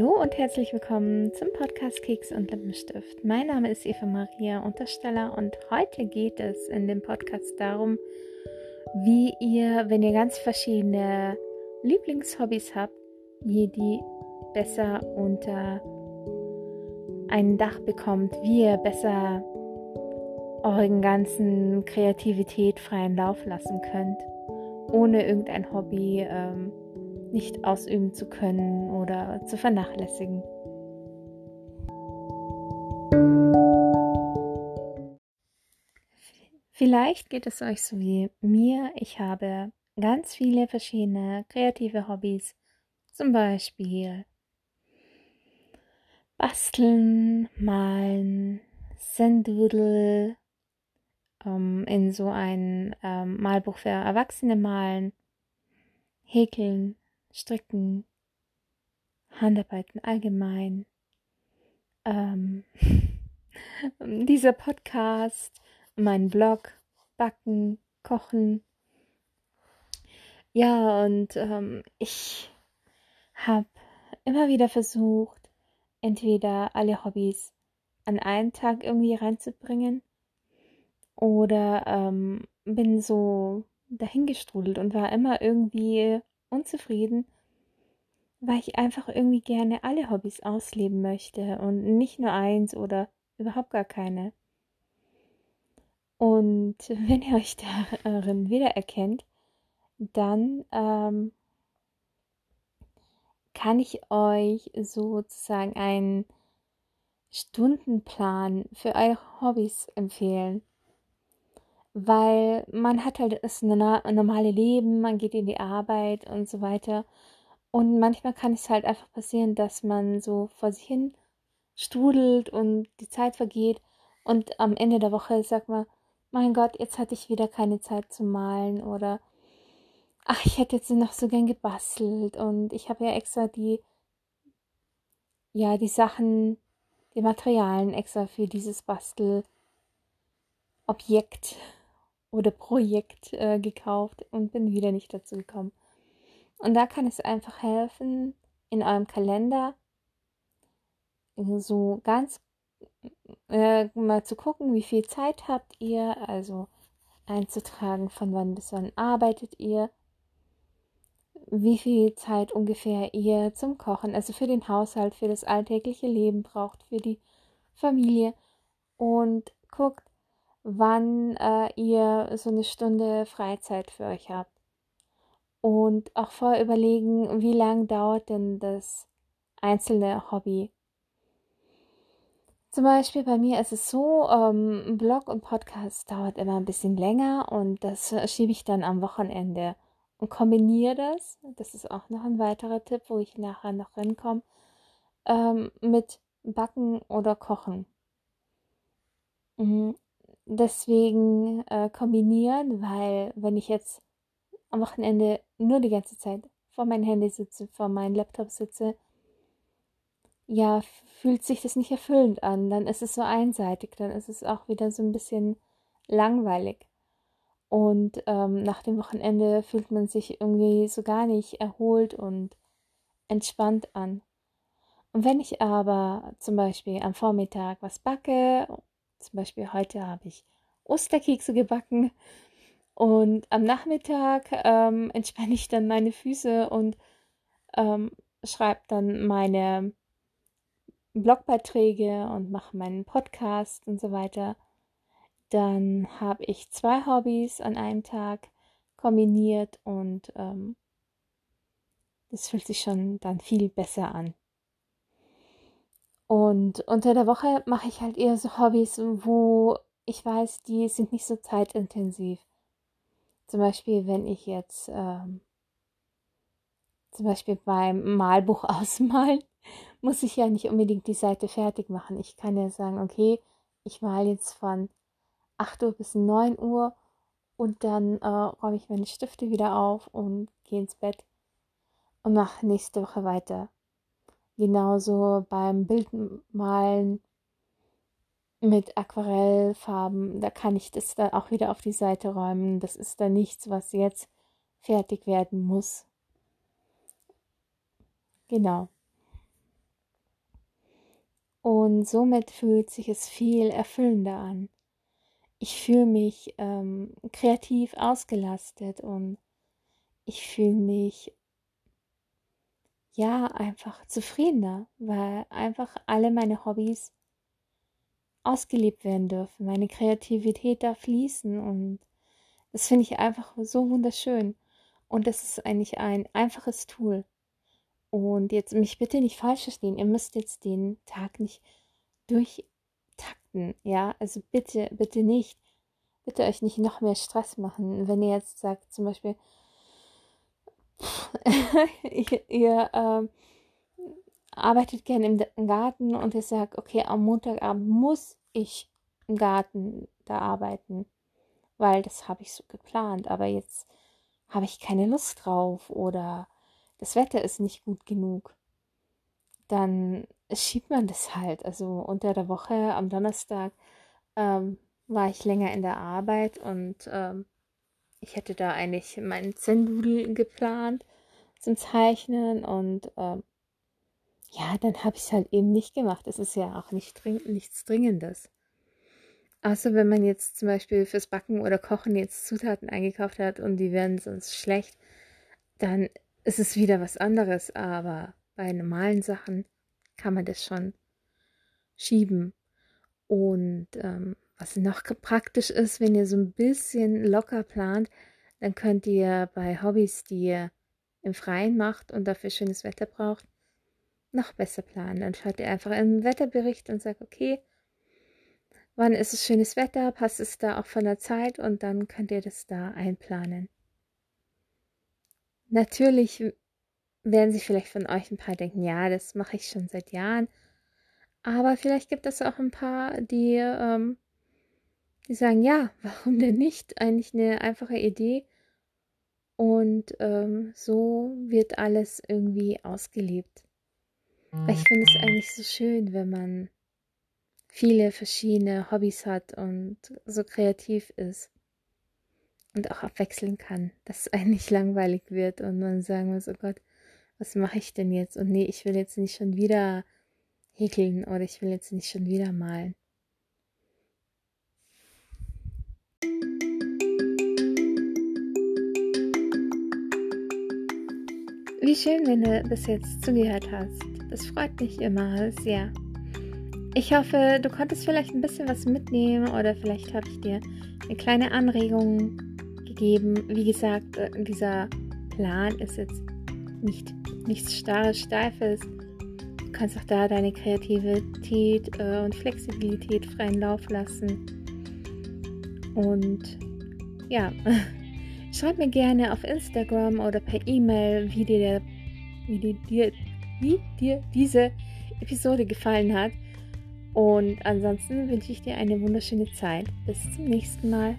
Hallo und herzlich willkommen zum Podcast Keks und Lippenstift. Mein Name ist Eva Maria Untersteller und heute geht es in dem Podcast darum, wie ihr, wenn ihr ganz verschiedene Lieblingshobbys habt, ihr die besser unter ein Dach bekommt, wie ihr besser euren ganzen Kreativität freien Lauf lassen könnt, ohne irgendein Hobby ähm, nicht ausüben zu können oder zu vernachlässigen. Vielleicht geht es euch so wie mir. Ich habe ganz viele verschiedene kreative Hobbys. Zum Beispiel Basteln, Malen, Sendoodle, ähm, in so ein ähm, Malbuch für Erwachsene malen, Häkeln, Stricken, Handarbeiten allgemein, ähm, dieser Podcast, mein Blog, Backen, Kochen. Ja, und ähm, ich habe immer wieder versucht, entweder alle Hobbys an einen Tag irgendwie reinzubringen oder ähm, bin so dahingestrudelt und war immer irgendwie unzufrieden, weil ich einfach irgendwie gerne alle Hobbys ausleben möchte und nicht nur eins oder überhaupt gar keine. Und wenn ihr euch darin wiedererkennt, dann ähm, kann ich euch sozusagen einen Stundenplan für eure Hobbys empfehlen weil man hat halt das normale Leben, man geht in die Arbeit und so weiter. Und manchmal kann es halt einfach passieren, dass man so vor sich hin strudelt und die Zeit vergeht und am Ende der Woche sagt man, mein Gott, jetzt hatte ich wieder keine Zeit zu malen oder ach, ich hätte jetzt noch so gern gebastelt und ich habe ja extra die, ja, die Sachen, die Materialien extra für dieses Bastelobjekt oder Projekt äh, gekauft und bin wieder nicht dazu gekommen. Und da kann es einfach helfen, in eurem Kalender so ganz äh, mal zu gucken, wie viel Zeit habt ihr, also einzutragen, von wann bis wann arbeitet ihr, wie viel Zeit ungefähr ihr zum Kochen, also für den Haushalt, für das alltägliche Leben braucht, für die Familie und guckt, wann äh, ihr so eine Stunde Freizeit für euch habt. Und auch vorher überlegen, wie lang dauert denn das einzelne Hobby. Zum Beispiel bei mir ist es so, ähm, Blog und Podcast dauert immer ein bisschen länger und das schiebe ich dann am Wochenende und kombiniere das, das ist auch noch ein weiterer Tipp, wo ich nachher noch hinkomme, ähm, mit Backen oder Kochen. Mhm deswegen äh, kombinieren, weil wenn ich jetzt am Wochenende nur die ganze Zeit vor meinem Handy sitze, vor meinem Laptop sitze, ja, fühlt sich das nicht erfüllend an. Dann ist es so einseitig, dann ist es auch wieder so ein bisschen langweilig. Und ähm, nach dem Wochenende fühlt man sich irgendwie so gar nicht erholt und entspannt an. Und wenn ich aber zum Beispiel am Vormittag was backe zum Beispiel heute habe ich Osterkekse gebacken und am Nachmittag ähm, entspanne ich dann meine Füße und ähm, schreibe dann meine Blogbeiträge und mache meinen Podcast und so weiter. Dann habe ich zwei Hobbys an einem Tag kombiniert und ähm, das fühlt sich schon dann viel besser an. Und unter der Woche mache ich halt eher so Hobbys, wo ich weiß, die sind nicht so zeitintensiv. Zum Beispiel, wenn ich jetzt ähm, zum Beispiel beim Malbuch ausmalen, muss ich ja nicht unbedingt die Seite fertig machen. Ich kann ja sagen, okay, ich male jetzt von 8 Uhr bis 9 Uhr und dann äh, räume ich meine Stifte wieder auf und gehe ins Bett und mache nächste Woche weiter. Genauso beim Bildmalen mit Aquarellfarben, da kann ich das dann auch wieder auf die Seite räumen. Das ist dann nichts, was jetzt fertig werden muss. Genau. Und somit fühlt sich es viel erfüllender an. Ich fühle mich ähm, kreativ ausgelastet und ich fühle mich ja einfach zufriedener, weil einfach alle meine Hobbys ausgelebt werden dürfen, meine Kreativität da fließen und das finde ich einfach so wunderschön. Und das ist eigentlich ein einfaches Tool. Und jetzt mich bitte nicht falsch verstehen, ihr müsst jetzt den Tag nicht durchtakten, ja, also bitte, bitte nicht, bitte euch nicht noch mehr Stress machen, wenn ihr jetzt sagt zum Beispiel, ihr, ihr äh, arbeitet gerne im Garten und ihr sagt, okay, am Montagabend muss ich im Garten da arbeiten, weil das habe ich so geplant, aber jetzt habe ich keine Lust drauf oder das Wetter ist nicht gut genug, dann schiebt man das halt. Also unter der Woche am Donnerstag ähm, war ich länger in der Arbeit und ähm, ich hätte da eigentlich meinen Zen-Doodle geplant zum Zeichnen und ähm, ja, dann habe ich es halt eben nicht gemacht. Es ist ja auch nicht dring nichts Dringendes. Außer wenn man jetzt zum Beispiel fürs Backen oder Kochen jetzt Zutaten eingekauft hat und die werden sonst schlecht, dann ist es wieder was anderes. Aber bei normalen Sachen kann man das schon schieben. Und ähm, was noch praktisch ist, wenn ihr so ein bisschen locker plant, dann könnt ihr bei Hobbys, die ihr im Freien macht und dafür schönes Wetter braucht, noch besser planen. Dann schaut ihr einfach im Wetterbericht und sagt, okay, wann ist es schönes Wetter, passt es da auch von der Zeit und dann könnt ihr das da einplanen. Natürlich werden sich vielleicht von euch ein paar denken, ja, das mache ich schon seit Jahren. Aber vielleicht gibt es auch ein paar, die ähm, die sagen, ja, warum denn nicht? Eigentlich eine einfache Idee. Und ähm, so wird alles irgendwie ausgelebt. Weil ich finde es eigentlich so schön, wenn man viele verschiedene Hobbys hat und so kreativ ist und auch abwechseln kann, dass es eigentlich langweilig wird und man sagen muss, oh Gott, was mache ich denn jetzt? Und nee, ich will jetzt nicht schon wieder häkeln oder ich will jetzt nicht schon wieder malen. Wie schön, wenn du bis jetzt zugehört hast. Das freut mich immer sehr. Ich hoffe, du konntest vielleicht ein bisschen was mitnehmen oder vielleicht habe ich dir eine kleine Anregung gegeben. Wie gesagt, äh, dieser Plan ist jetzt nicht nichts starres, steifes. Kannst auch da deine Kreativität äh, und Flexibilität freien Lauf lassen. Und ja, Schreib mir gerne auf Instagram oder per E-Mail, wie dir, wie, dir, wie dir diese Episode gefallen hat. Und ansonsten wünsche ich dir eine wunderschöne Zeit. Bis zum nächsten Mal.